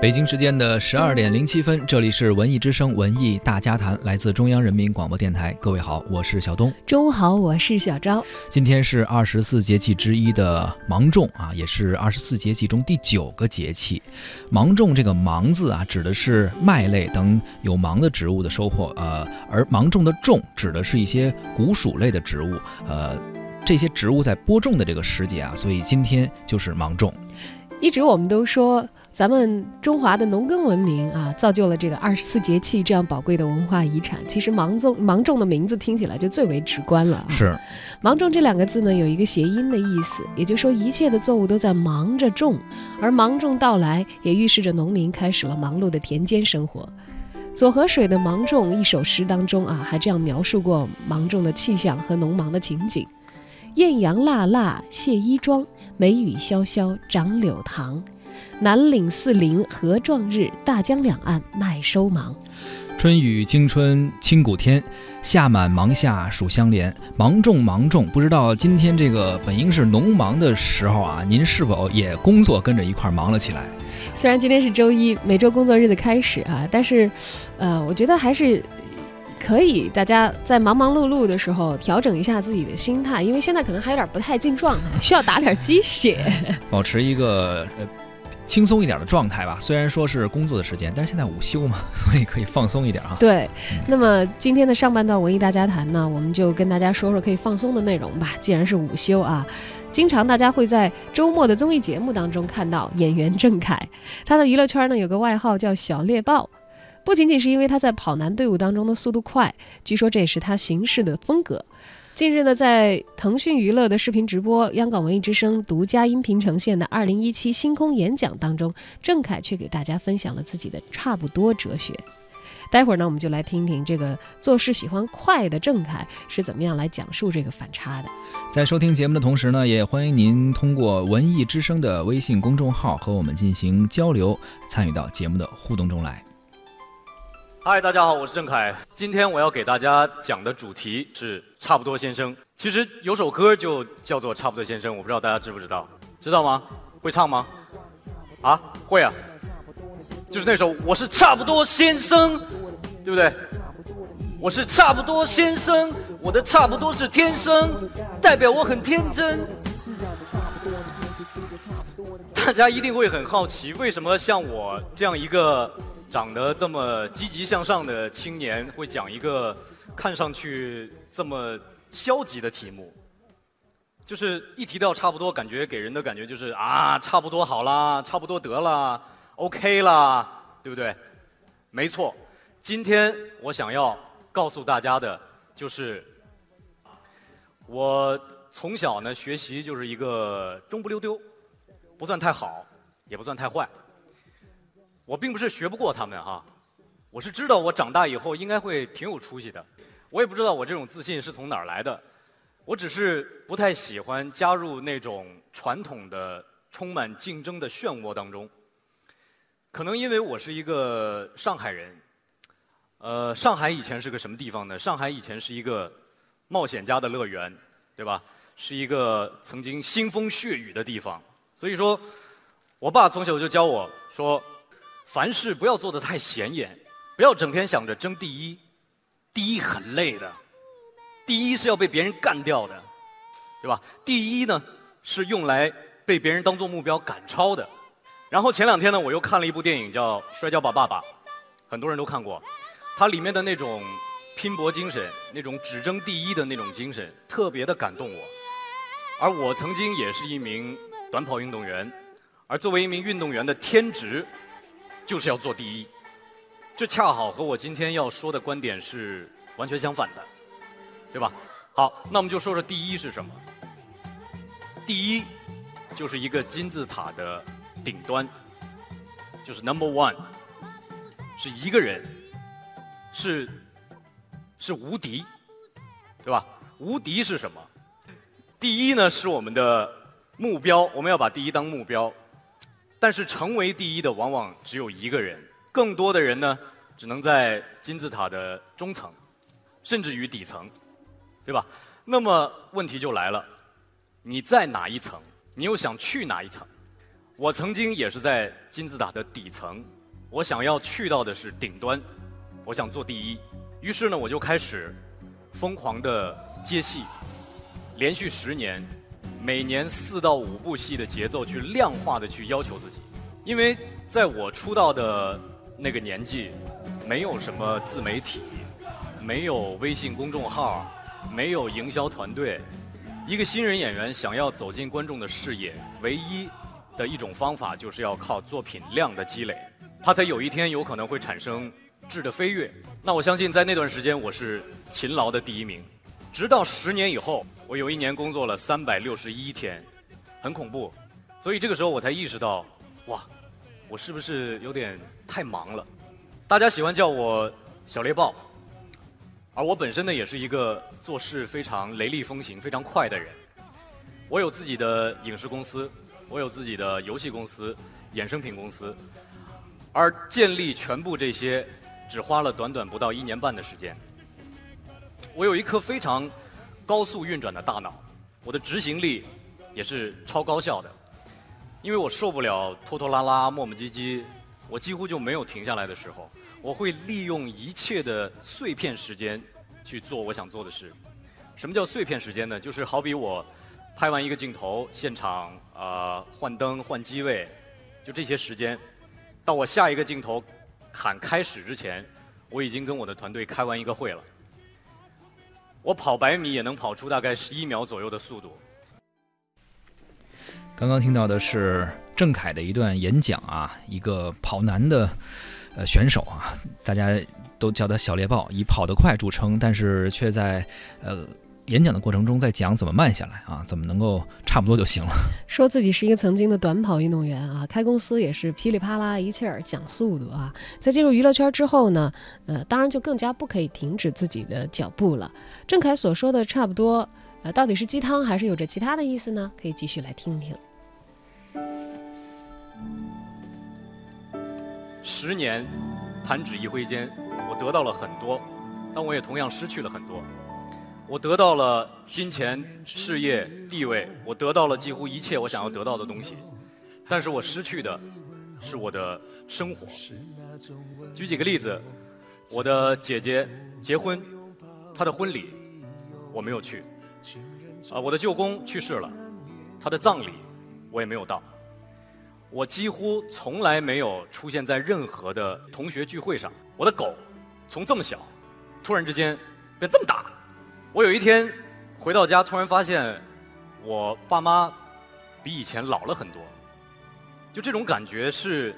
北京时间的十二点零七分，这里是文艺之声文艺大家谈，来自中央人民广播电台。各位好，我是小东。中午好，我是小昭。今天是二十四节气之一的芒种啊，也是二十四节气中第九个节气。芒种这个“芒”字啊，指的是麦类等有芒的植物的收获，呃，而芒种的“种”指的是一些谷属类的植物，呃，这些植物在播种的这个时节啊，所以今天就是芒种。一直我们都说，咱们中华的农耕文明啊，造就了这个二十四节气这样宝贵的文化遗产。其实芒种芒种的名字听起来就最为直观了。是，芒种这两个字呢，有一个谐音的意思，也就是说一切的作物都在忙着种，而芒种到来，也预示着农民开始了忙碌的田间生活。左河水的《芒种》一首诗当中啊，还这样描述过芒种的气象和农忙的情景：艳阳辣辣卸衣装。梅雨潇潇长柳塘，南岭四邻合壮日，大江两岸麦收忙。春雨惊春清谷天，夏满芒夏暑相连。芒种芒种，不知道今天这个本应是农忙的时候啊，您是否也工作跟着一块忙了起来？虽然今天是周一，每周工作日的开始啊，但是，呃，我觉得还是。可以，大家在忙忙碌碌的时候调整一下自己的心态，因为现在可能还有点不太进状态，需要打点鸡血，保持一个呃轻松一点的状态吧。虽然说是工作的时间，但是现在午休嘛，所以可以放松一点啊。对，那么今天的上半段文艺大家谈呢，我们就跟大家说说可以放松的内容吧。既然是午休啊，经常大家会在周末的综艺节目当中看到演员郑恺，他的娱乐圈呢有个外号叫小猎豹。不仅仅是因为他在跑男队伍当中的速度快，据说这也是他行事的风格。近日呢，在腾讯娱乐的视频直播、央广文艺之声独家音频呈现的二零一七星空演讲当中，郑恺却给大家分享了自己的差不多哲学。待会儿呢，我们就来听听这个做事喜欢快的郑恺是怎么样来讲述这个反差的。在收听节目的同时呢，也欢迎您通过文艺之声的微信公众号和我们进行交流，参与到节目的互动中来。嗨，大家好，我是郑恺。今天我要给大家讲的主题是《差不多先生》。其实有首歌就叫做《差不多先生》，我不知道大家知不知道？知道吗？会唱吗？啊，会啊。就是那首《我是差不多先生》，对不对？我是差不多先生，我的差不多是天生，代表我很天真。大家一定会很好奇，为什么像我这样一个。长得这么积极向上的青年会讲一个看上去这么消极的题目，就是一提到差不多，感觉给人的感觉就是啊，差不多好啦，差不多得了，OK 啦，对不对？没错，今天我想要告诉大家的就是，我从小呢学习就是一个中不溜丢，不算太好，也不算太坏。我并不是学不过他们哈，我是知道我长大以后应该会挺有出息的。我也不知道我这种自信是从哪儿来的，我只是不太喜欢加入那种传统的、充满竞争的漩涡当中。可能因为我是一个上海人，呃，上海以前是个什么地方呢？上海以前是一个冒险家的乐园，对吧？是一个曾经腥风血雨的地方。所以说，我爸从小就教我说。凡事不要做的太显眼，不要整天想着争第一，第一很累的，第一是要被别人干掉的，对吧？第一呢是用来被别人当做目标赶超的。然后前两天呢，我又看了一部电影叫《摔跤吧，爸爸》，很多人都看过，它里面的那种拼搏精神，那种只争第一的那种精神，特别的感动我。而我曾经也是一名短跑运动员，而作为一名运动员的天职。就是要做第一，这恰好和我今天要说的观点是完全相反的，对吧？好，那我们就说说第一是什么。第一就是一个金字塔的顶端，就是 number one，是一个人，是是无敌，对吧？无敌是什么？第一呢是我们的目标，我们要把第一当目标。但是成为第一的往往只有一个人，更多的人呢，只能在金字塔的中层，甚至于底层，对吧？那么问题就来了，你在哪一层？你又想去哪一层？我曾经也是在金字塔的底层，我想要去到的是顶端，我想做第一。于是呢，我就开始疯狂的接戏，连续十年，每年四到五部戏的节奏，去量化的去要求自己。因为在我出道的那个年纪，没有什么自媒体，没有微信公众号，没有营销团队。一个新人演员想要走进观众的视野，唯一的一种方法就是要靠作品量的积累，他才有一天有可能会产生质的飞跃。那我相信在那段时间我是勤劳的第一名，直到十年以后，我有一年工作了三百六十一天，很恐怖。所以这个时候我才意识到，哇，我是不是有点太忙了？大家喜欢叫我小猎豹。而我本身呢，也是一个做事非常雷厉风行、非常快的人。我有自己的影视公司，我有自己的游戏公司、衍生品公司，而建立全部这些，只花了短短不到一年半的时间。我有一颗非常高速运转的大脑，我的执行力也是超高效的，因为我受不了拖拖拉拉、磨磨唧唧，我几乎就没有停下来的时候。我会利用一切的碎片时间去做我想做的事。什么叫碎片时间呢？就是好比我拍完一个镜头，现场啊换灯换机位，就这些时间，到我下一个镜头喊开始之前，我已经跟我的团队开完一个会了。我跑百米也能跑出大概十一秒左右的速度。刚刚听到的是郑恺的一段演讲啊，一个跑男的。呃，选手啊，大家都叫他小猎豹，以跑得快著称，但是却在呃演讲的过程中在讲怎么慢下来啊，怎么能够差不多就行了。说自己是一个曾经的短跑运动员啊，开公司也是噼里啪啦一气儿讲速度啊。在进入娱乐圈之后呢，呃，当然就更加不可以停止自己的脚步了。郑恺所说的差不多，呃，到底是鸡汤还是有着其他的意思呢？可以继续来听听。十年，弹指一挥间，我得到了很多，但我也同样失去了很多。我得到了金钱、事业、地位，我得到了几乎一切我想要得到的东西，但是我失去的是我的生活。举几个例子，我的姐姐结婚，她的婚礼我没有去，啊，我的舅公去世了，他的葬礼我也没有到。我几乎从来没有出现在任何的同学聚会上。我的狗从这么小，突然之间变这么大。我有一天回到家，突然发现我爸妈比以前老了很多。就这种感觉是，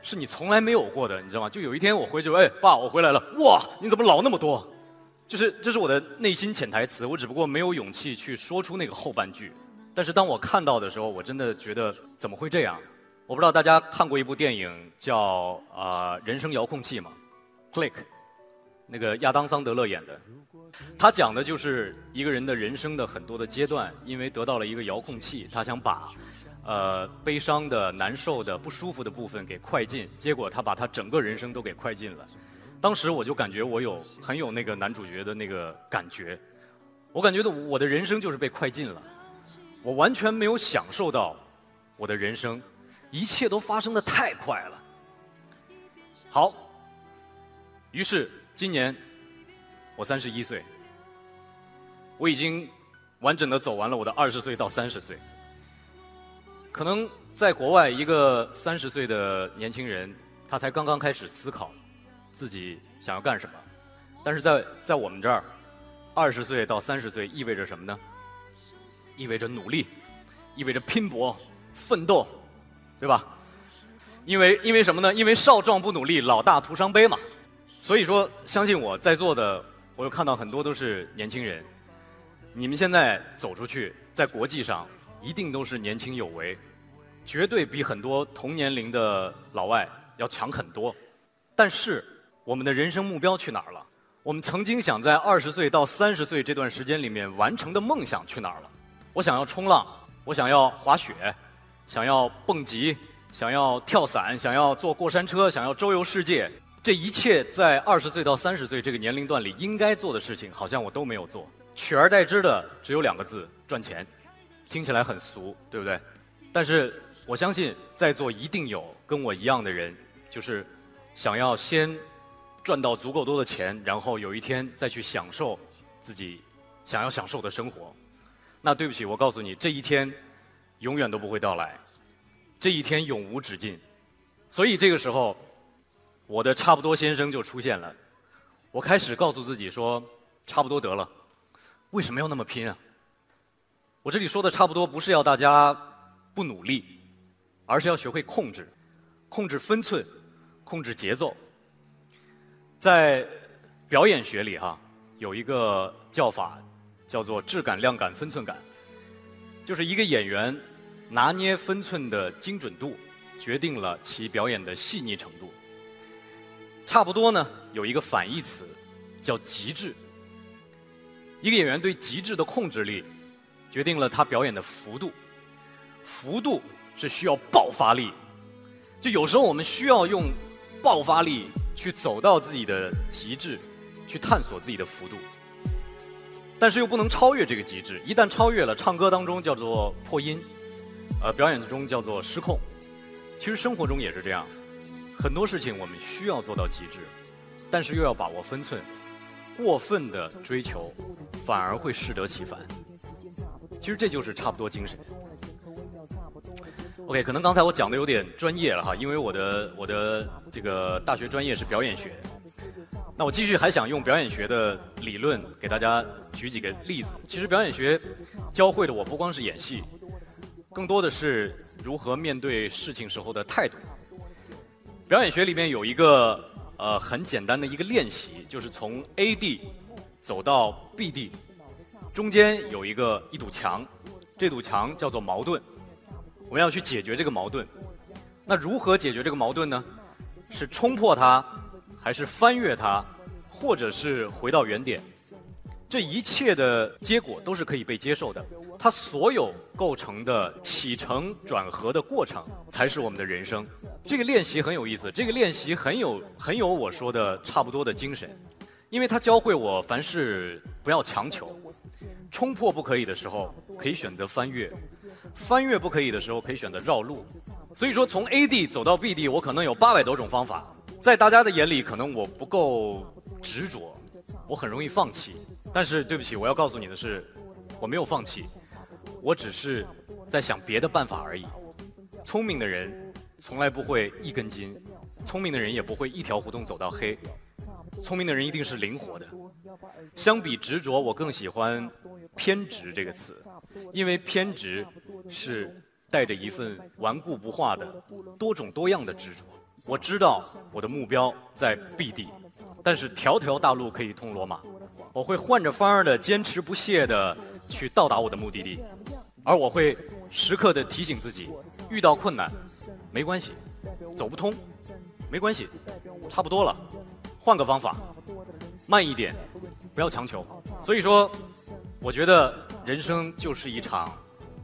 是你从来没有过的，你知道吗？就有一天我回去，哎，爸，我回来了。哇，你怎么老那么多？就是这是我的内心潜台词，我只不过没有勇气去说出那个后半句。但是当我看到的时候，我真的觉得怎么会这样？我不知道大家看过一部电影叫啊《人生遥控器》吗？Click，那个亚当桑德勒演的，他讲的就是一个人的人生的很多的阶段，因为得到了一个遥控器，他想把呃悲伤的、难受的、不舒服的部分给快进，结果他把他整个人生都给快进了。当时我就感觉我有很有那个男主角的那个感觉，我感觉的我的人生就是被快进了，我完全没有享受到我的人生。一切都发生的太快了。好，于是今年我三十一岁，我已经完整的走完了我的二十岁到三十岁。可能在国外，一个三十岁的年轻人，他才刚刚开始思考自己想要干什么。但是在在我们这儿，二十岁到三十岁意味着什么呢？意味着努力，意味着拼搏、奋斗。对吧？因为因为什么呢？因为少壮不努力，老大徒伤悲嘛。所以说，相信我在座的，我有看到很多都是年轻人。你们现在走出去，在国际上一定都是年轻有为，绝对比很多同年龄的老外要强很多。但是，我们的人生目标去哪儿了？我们曾经想在二十岁到三十岁这段时间里面完成的梦想去哪儿了？我想要冲浪，我想要滑雪。想要蹦极，想要跳伞，想要坐过山车，想要周游世界，这一切在二十岁到三十岁这个年龄段里应该做的事情，好像我都没有做。取而代之的只有两个字：赚钱。听起来很俗，对不对？但是我相信在座一定有跟我一样的人，就是想要先赚到足够多的钱，然后有一天再去享受自己想要享受的生活。那对不起，我告诉你，这一天永远都不会到来，这一天永无止境。所以这个时候，我的差不多先生就出现了。我开始告诉自己说，差不多得了，为什么要那么拼啊？我这里说的差不多，不是要大家不努力，而是要学会控制，控制分寸，控制节奏。在表演学里，哈，有一个叫法叫做质感、量感、分寸感，就是一个演员拿捏分寸的精准度，决定了其表演的细腻程度。差不多呢，有一个反义词，叫极致。一个演员对极致的控制力，决定了他表演的幅度。幅度是需要爆发力，就有时候我们需要用爆发力去走到自己的极致，去探索自己的幅度。但是又不能超越这个极致，一旦超越了，唱歌当中叫做破音，呃，表演中叫做失控。其实生活中也是这样。很多事情我们需要做到极致，但是又要把握分寸。过分的追求，反而会适得其反。其实这就是差不多精神。OK，可能刚才我讲的有点专业了哈，因为我的我的这个大学专业是表演学。那我继续还想用表演学的理论给大家举几个例子。其实表演学教会的我不光是演戏，更多的是如何面对事情时候的态度。表演学里面有一个呃很简单的一个练习，就是从 A 地走到 B 地，中间有一个一堵墙，这堵墙叫做矛盾，我们要去解决这个矛盾。那如何解决这个矛盾呢？是冲破它，还是翻越它，或者是回到原点？这一切的结果都是可以被接受的。它所有构成的起承转合的过程，才是我们的人生。这个练习很有意思，这个练习很有很有我说的差不多的精神，因为它教会我凡事不要强求，冲破不可以的时候，可以选择翻越；翻越不可以的时候，可以选择绕路。所以说，从 A 地走到 B 地，我可能有八百多种方法，在大家的眼里，可能我不够执着，我很容易放弃。但是对不起，我要告诉你的是，我没有放弃。我只是在想别的办法而已。聪明的人从来不会一根筋，聪明的人也不会一条胡同走到黑。聪明的人一定是灵活的。相比执着，我更喜欢偏执这个词，因为偏执是带着一份顽固不化的多种多样的执着。我知道我的目标在 B 地，但是条条大路可以通罗马。我会换着法儿的坚持不懈的去到达我的目的地。而我会时刻的提醒自己，遇到困难没关系，走不通没关系，差不多了，换个方法，慢一点，不要强求。所以说，我觉得人生就是一场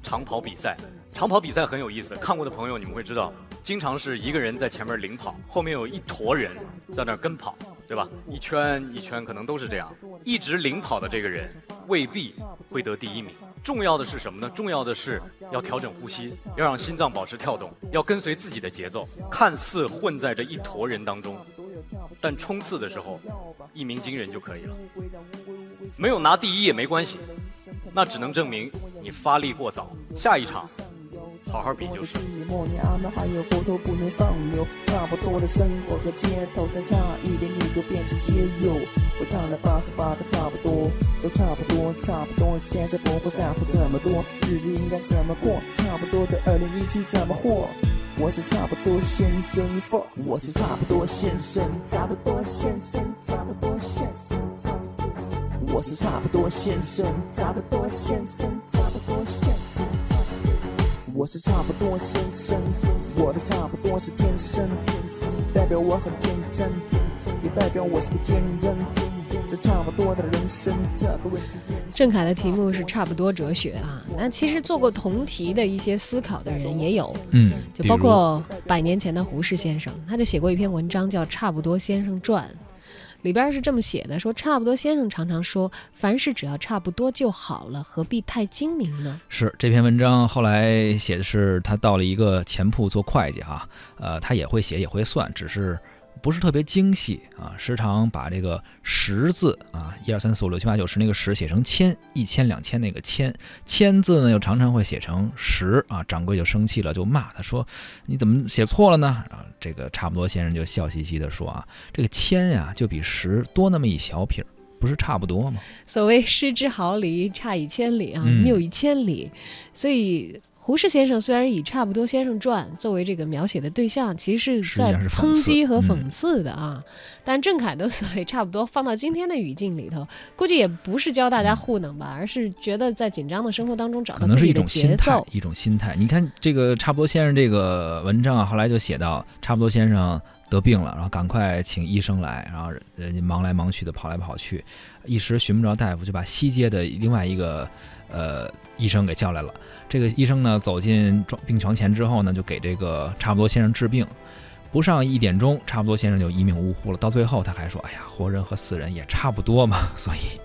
长跑比赛。长跑比赛很有意思，看过的朋友你们会知道，经常是一个人在前面领跑，后面有一坨人在那跟跑，对吧？一圈一圈可能都是这样，一直领跑的这个人未必会得第一名。重要的是什么呢？重要的是要调整呼吸，要让心脏保持跳动，要跟随自己的节奏。看似混在这一坨人当中，但冲刺的时候一鸣惊人就可以了。没有拿第一也没关系，那只能证明你发力过早。下一场。好好比就是。默念阿门，还有佛陀不能放牛。差不多的生活和街头，再差一点你就变成街友。我唱了八十八个差不多，都差不多，差不多。现在不会在乎这么多，日子应该怎么过？差不多的二零一七怎么活？我是差不多先生，fuck，我是差不多先生，差不多先生，差不多先生，差不多。我是差不多先生，差不多先生，差不多先生。我是差不多先生，我的差不多是天生，代表我很天真，也代表我是个坚韧。这差不多的人生，这个问题。郑恺的题目是差不多哲学啊，那其实做过同题的一些思考的人也有，嗯，就包括百年前的胡适先生，他就写过一篇文章叫《差不多先生传》。里边是这么写的：说差不多先生常常说，凡事只要差不多就好了，何必太精明呢？是这篇文章后来写的是他到了一个钱铺做会计哈，呃，他也会写也会算，只是。不是特别精细啊，时常把这个十字啊，一二三四五六七八九十那个十写成千，一千两千那个千，千字呢又常常会写成十啊，掌柜就生气了，就骂他说：“你怎么写错了呢？”啊，这个差不多先生就笑嘻嘻的说：“啊，这个千呀，就比十多那么一小撇，不是差不多吗？”所谓失之毫厘，差以千里啊，谬以千里，所以。胡适先生虽然以《差不多先生传》作为这个描写的对象，其实是在抨击和讽刺的啊。但郑恺的所谓“差不多”放到今天的语境里头，估计也不是教大家糊弄吧，而是觉得在紧张的生活当中找到自己的节奏。一种心态，你看这个“差不多先生”这个文章啊，后来就写到“差不多先生”得病了，然后赶快请医生来，然后人家忙来忙去的跑来跑去，一时寻不着大夫，就把西街的另外一个。呃，医生给叫来了。这个医生呢，走进病床前之后呢，就给这个差不多先生治病。不上一点钟，差不多先生就一命呜呼了。到最后，他还说：“哎呀，活人和死人也差不多嘛。”所以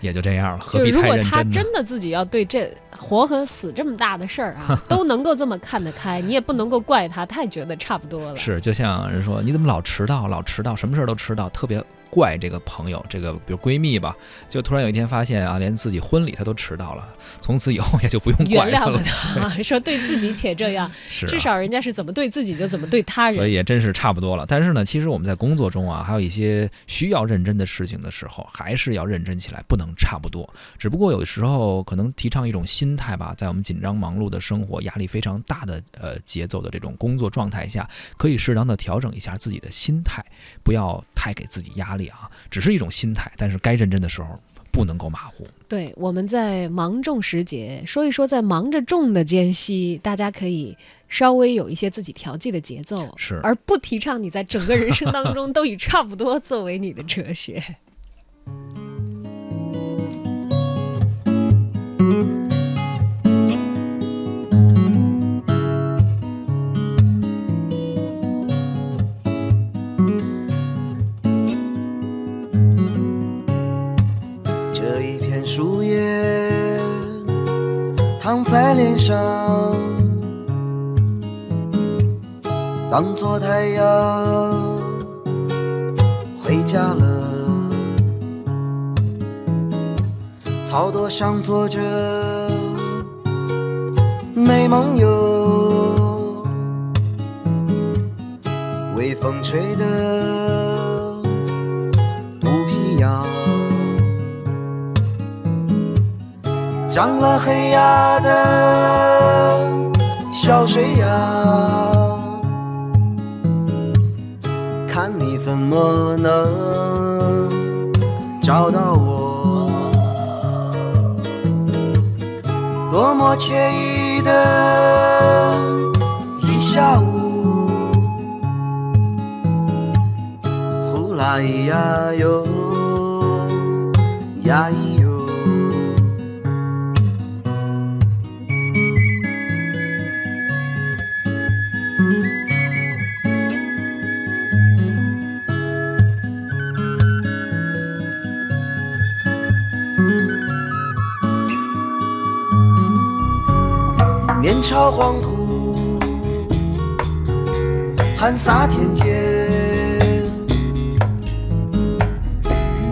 也就这样了，何必太认真如果他真的自己要对这活和死这么大的事儿啊，都能够这么看得开，你也不能够怪他太觉得差不多了。是，就像人说，你怎么老迟到，老迟到，什么事儿都迟到，特别。怪这个朋友，这个比如闺蜜吧，就突然有一天发现啊，连自己婚礼她都迟到了，从此以后也就不用原谅了她。说对自己且这样，至少人家是怎么对自己就怎么对他人，所以也真是差不多了。但是呢，其实我们在工作中啊，还有一些需要认真的事情的时候，还是要认真起来，不能差不多。只不过有的时候可能提倡一种心态吧，在我们紧张忙碌的生活、压力非常大的呃节奏的这种工作状态下，可以适当的调整一下自己的心态，不要太给自己压力啊，只是一种。心态，但是该认真的时候不能够马虎。对，我们在芒种时节说一说，在忙着种的间隙，大家可以稍微有一些自己调剂的节奏，是，而不提倡你在整个人生当中都以差不多作为你的哲学。树叶躺在脸上，当作太阳，回家了。草垛上坐着美梦游，微风吹的长了黑牙的小水鸭，看你怎么能找到我？多么惬意的一下午，呼啦咿呀哟，呀咿朝黄土，汗洒天间，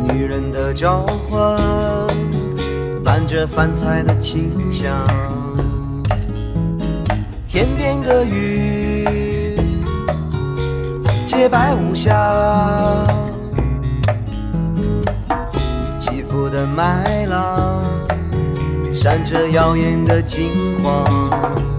女人的召唤伴着饭菜的清香，天边的云洁白无瑕，起伏的麦浪。闪着耀眼的金黄。